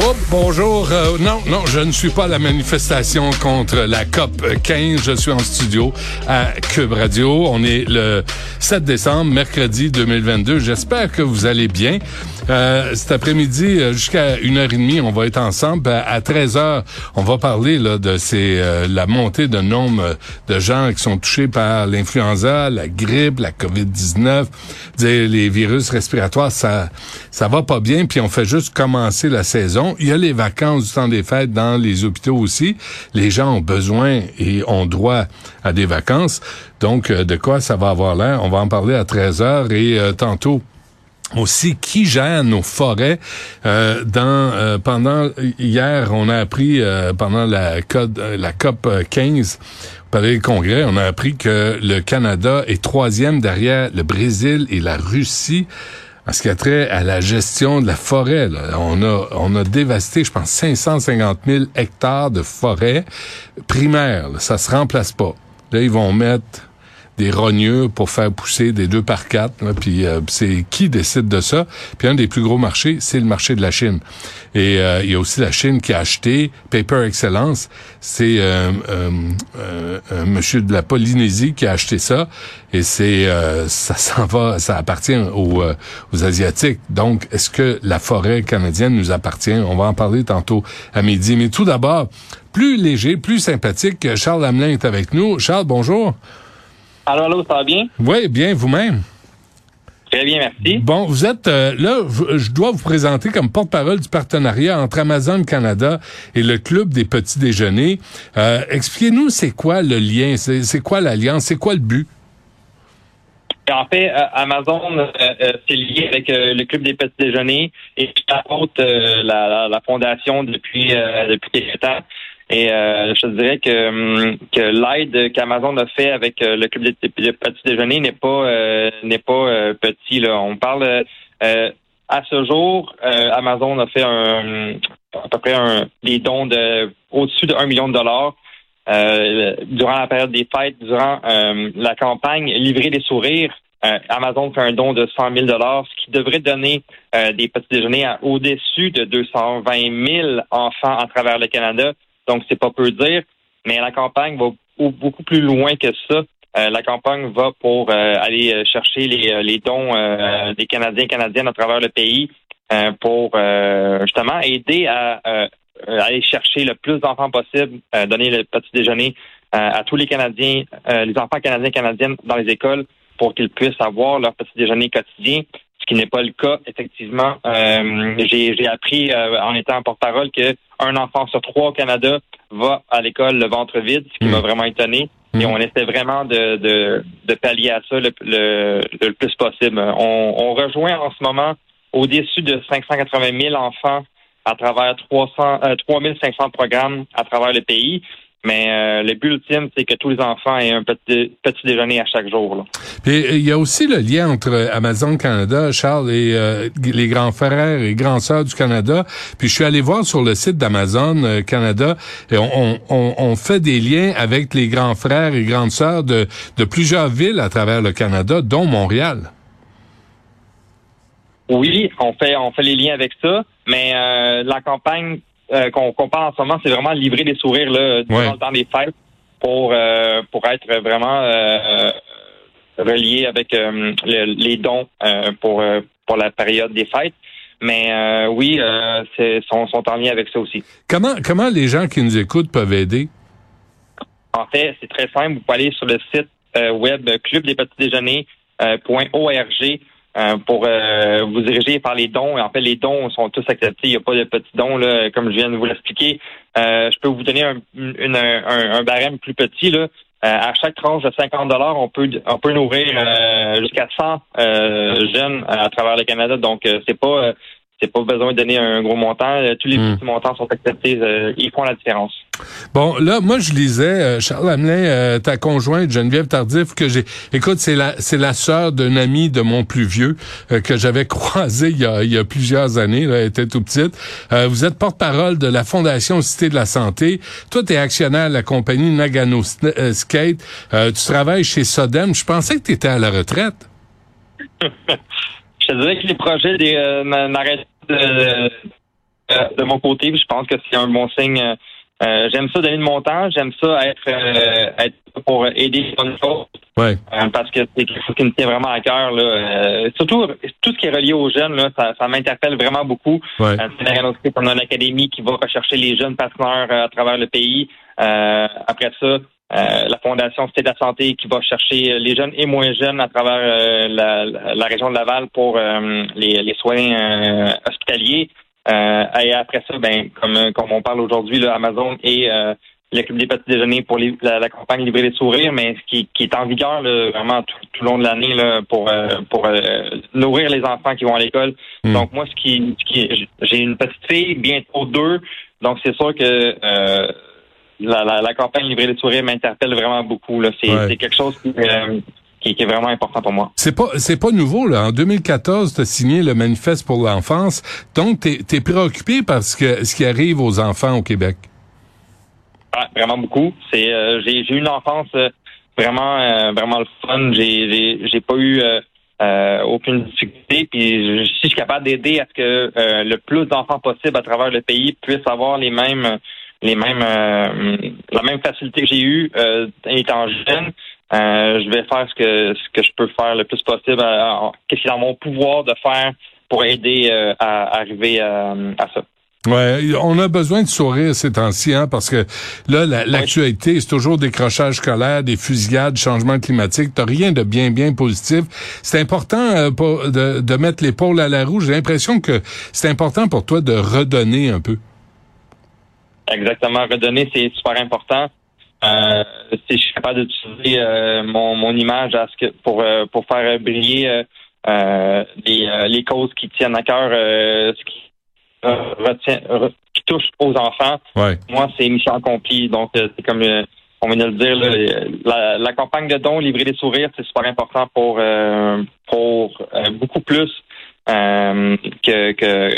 Oh, bonjour. Euh, non, non, je ne suis pas à la manifestation contre la COP 15. Je suis en studio à Cube Radio. On est le 7 décembre, mercredi 2022. J'espère que vous allez bien. Euh, cet après-midi, euh, jusqu'à une heure et demie, on va être ensemble. À 13 heures, on va parler là, de ces, la montée de nombre de gens qui sont touchés par l'influenza, la grippe, la COVID-19, les virus respiratoires. Ça, ça va pas bien. Puis on fait juste commencer la saison. Il y a les vacances du temps des fêtes dans les hôpitaux aussi. Les gens ont besoin et ont droit à des vacances. Donc, euh, de quoi ça va avoir l'air? On va en parler à 13 heures et euh, tantôt aussi qui gère nos forêts? Euh, dans pendant hier on a appris pendant la la COP 15 au Palais du Congrès on a appris que le Canada est troisième derrière le Brésil et la Russie en ce qui a trait à la gestion de la forêt, on a on a dévasté, je pense, 550 000 hectares de forêt primaire. Ça se remplace pas. Là, ils vont mettre des rognures pour faire pousser des deux par quatre. puis euh, c'est qui décide de ça? Puis un des plus gros marchés, c'est le marché de la Chine. Et euh, il y a aussi la Chine qui a acheté Paper Excellence. C'est euh, un monsieur de la Polynésie qui a acheté ça. Et c'est ça s'en va, ça appartient aux, aux asiatiques. Donc, est-ce que la forêt canadienne nous appartient? On va en parler tantôt à midi. Mais tout d'abord, plus léger, plus sympathique. Charles Hamelin est avec nous. Charles, bonjour. Allô, allô, ça va bien? Oui, bien, vous-même? Très bien, merci. Bon, vous êtes euh, là, je dois vous présenter comme porte-parole du partenariat entre Amazon Canada et le Club des petits déjeuners. Euh, expliquez-nous, c'est quoi le lien, c'est quoi l'alliance, c'est quoi le but? En fait, euh, Amazon, c'est lié avec le Club des petits déjeuners et je la, la, fondation depuis, depuis quelques temps. Et euh, je dirais que, hum, que l'aide qu'Amazon a fait avec euh, le club des petits déjeuners n'est pas euh, n'est pas petit. Là. On parle à ce jour, Amazon a fait un, à peu près un, des dons de au-dessus de 1 million de dollars durant la période des fêtes, durant la campagne Livrer des sourires. Amazon fait un don de 100 000 dollars, ce qui devrait donner des petits déjeuners à au-dessus de 220 000 enfants à travers le Canada donc c'est pas peu dire. Mais la campagne va beaucoup plus loin que ça. Euh, la campagne va pour euh, aller euh, chercher les, dons des Canadiens et Canadiennes à travers le pays pour justement aider à, aller chercher le plus d'enfants possible, donner le petit déjeuner à tous les Canadiens, les enfants canadiens et canadiennes dans les écoles pour qu'ils puissent avoir leur petit déjeuner quotidien qui n'est pas le cas, effectivement. Euh, j'ai appris euh, en étant porte-parole qu'un enfant sur trois au Canada va à l'école le ventre vide, ce qui m'a hmm. vraiment étonné. Et hmm. on essaie vraiment de, de, de pallier à ça le, le, plus possible. On, on, rejoint en ce moment au-dessus de 580 000 enfants à travers 300, euh, 3500 programmes à travers le pays. Mais euh, le but ultime, c'est que tous les enfants aient un petit, petit déjeuner à chaque jour. Là. Puis il y a aussi le lien entre Amazon Canada, Charles, et euh, les grands frères et grands sœurs du Canada. Puis je suis allé voir sur le site d'Amazon euh, Canada et on, on, on, fait des liens avec les grands frères et grandes sœurs de, de plusieurs villes à travers le Canada, dont Montréal. Oui, on fait on fait les liens avec ça, mais la campagne euh, qu'on parle en ce moment, c'est vraiment livrer des sourires là, durant le temps des fêtes pour euh, pour être vraiment euh, relié avec les dons pour pour la période des fêtes. Mais oui, c'est sont, sont en lien avec ça aussi. Comment comment les gens qui nous écoutent peuvent aider? En fait, c'est très simple. Vous pouvez aller sur le site web club euh, pour euh, vous diriger par les dons. En fait, les dons sont tous acceptés. Il n'y a pas de petits dons, là, comme je viens de vous l'expliquer. Euh, je peux vous donner un, un, barème plus petit. Là. à chaque tranche de 50 dollars, on peut on peut nourrir jusqu'à 100 jeunes à travers le Canada. Donc, c'est pas c'est pas besoin de donner un gros montant. Euh, tous les Hmm. petits montants sont acceptés. euh, ils font la différence. Bon, là, moi, je lisais, euh, Charles Hamelin, euh, ta conjointe, Geneviève Tardif, que j'ai... Écoute, c'est la c'est la sœur d'un ami de mon plus vieux que j'avais croisé il y, a, il y a plusieurs années, là, elle était tout petite. Vous êtes porte-parole de la Fondation Cité de la Santé. Toi, tu es actionnaire de la compagnie Nagano Skate. Tu travailles chez Sodem. Je pensais que tu étais à la retraite. Je te dirais que les projets des, euh, n'arrêtent de, euh, de mon côté. puis Je pense que c'est un bon signe. Euh, euh, j'aime ça donner de mon temps. J'aime ça être, euh, être pour aider les bonnes choses. Ouais. Euh, parce que c'est quelque chose qui me tient vraiment à cœur. Là. Euh, surtout, tout ce qui est relié aux jeunes, là, ça, ça m'interpelle vraiment beaucoup. Ouais. Euh, on a une académie qui va rechercher les jeunes partenaires euh, à travers le pays. Euh, après ça, euh, la Fondation Cité de la Santé qui va chercher les jeunes et moins jeunes à travers euh, la, la- région de Laval pour euh, les, les soins euh, hospitaliers. Euh, et après ça, ben, comme, comme on parle aujourd'hui, Amazon et euh, le Club des petits déjeuners pour les- la, la campagne Livrer les sourires, mais ce qui, qui est en vigueur là, vraiment tout, tout le long de l'année là, pour, euh, pour euh, nourrir les enfants qui vont à l'école. Mm. Donc moi, ce qui, ce qui j'ai une petite fille, bientôt deux, donc c'est sûr que euh, la, la, la campagne Livrer les sourires m'interpelle vraiment beaucoup. C'est, Ouais. quelque chose qui, euh, qui, qui est vraiment important pour moi. C'est pas c'est pas nouveau là. En 2014, tu as signé le manifeste pour l'enfance. Donc tu es, préoccupé par ce que ce qui arrive aux enfants au Québec? Ah, vraiment beaucoup. C'est euh, j'ai eu une enfance euh, vraiment euh, vraiment le fun. J'ai pas eu euh, euh, aucune difficulté. Puis je, si je suis capable d'aider à ce que euh, le plus d'enfants possible à travers le pays puissent avoir les mêmes les mêmes euh, la même facilité que j'ai eue euh, étant jeune. euh, je vais faire ce que ce que je peux faire le plus possible. à- Qu'est-ce qui est dans mon pouvoir de faire pour aider euh, à, arriver à, à ça. Ouais, on a besoin de sourire ces temps-ci, hein, parce que là, la- l'actualité, c'est toujours décrochage scolaire, des fusillades, changement climatique. T'as rien de bien, bien positif. C'est important euh, pour- de, de mettre l'épaule à la roue. J'ai l'impression que c'est important pour toi de redonner un peu. Exactement. Redonner, c'est super important. Euh, si je suis capable d'utiliser euh, mon, mon image à ce que pour euh, pour faire briller euh, euh, les, euh, les causes qui tiennent à cœur, euh, ce qui retient, re- qui touche aux enfants, Ouais. moi c'est mission accomplie. Donc euh, c'est comme euh, on vient de le dire, là, la, la campagne de dons, livrer des sourires, c'est super important pour euh, pour euh, beaucoup plus euh, que que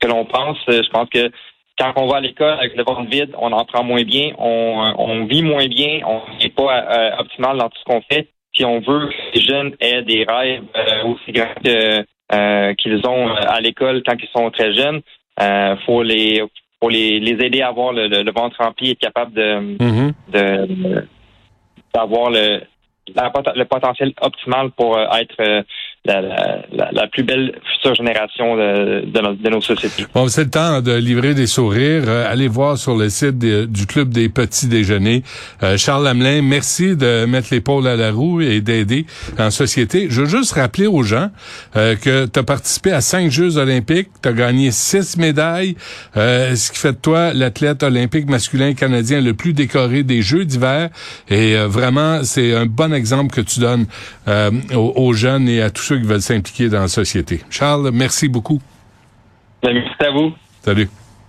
que l'on pense. Je pense que quand on va à l'école avec le ventre vide, on en prend moins bien, on, on vit moins bien, on n'est pas euh, optimal dans tout ce qu'on fait. Si on veut que les jeunes aient des rêves euh, aussi grands que, euh, qu'ils ont à l'école quand ils sont très jeunes, euh, faut les faut les, les aider à avoir le, le, le ventre rempli et être capable de Mhm. de d'avoir le le potentiel optimal pour euh, être euh, la, plus belle future génération de, de, nos. Bon, c'est le temps de livrer des sourires. Euh, allez voir sur le site du Club des Petits Déjeuners. Euh, Charles Hamelin, merci de mettre l'épaule à la roue et d'aider en société. Je veux juste rappeler aux gens euh, que tu as participé à cinq Jeux olympiques, tu as gagné six médailles, ce qui fait de toi l'athlète olympique masculin canadien le plus décoré des Jeux d'hiver. Et vraiment, c'est un bon exemple que tu donnes aux, aux jeunes et à tous ceux qui veulent s'impliquer dans la société. Charles, merci beaucoup. Merci à vous. Salut.